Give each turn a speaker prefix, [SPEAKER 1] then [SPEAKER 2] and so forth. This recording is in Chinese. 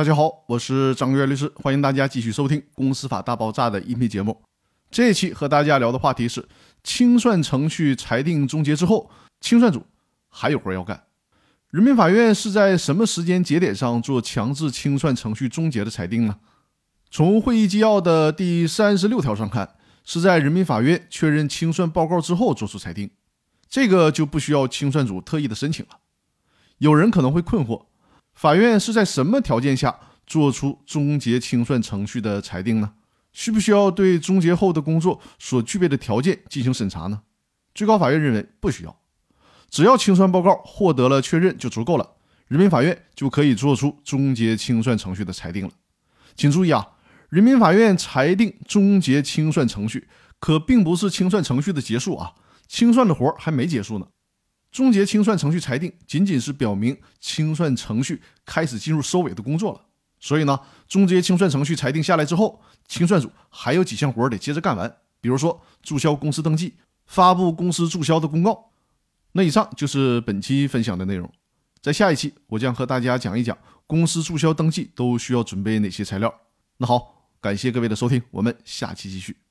[SPEAKER 1] 大家好，我是张月律师，欢迎大家继续收听《公司法大爆炸》的音频节目。这一期和大家聊的话题是：清算程序裁定终结之后，清算组还有活要干。人民法院是在什么时间节点上做强制清算程序终结的裁定呢？从会议纪要的第三十六条上看，是在人民法院确认清算报告之后作出裁定，这个就不需要清算组特意的申请了。有人可能会困惑。法院是在什么条件下做出终结清算程序的裁定呢？需不需要对终结后的工作所具备的条件进行审查呢？最高法院认为不需要，只要清算报告获得了确认就足够了，人民法院就可以做出终结清算程序的裁定了。请注意啊，人民法院裁定终结清算程序，可并不是清算程序的结束啊，清算的活还没结束呢。终结清算程序裁定，仅仅是表明清算程序开始进入收尾的工作了。所以呢，终结清算程序裁定下来之后，清算组还有几项活得接着干完，比如说注销公司登记、发布公司注销的公告。那以上就是本期分享的内容。在下一期，我将和大家讲一讲公司注销登记都需要准备哪些材料。那好，感谢各位的收听，我们下期继续。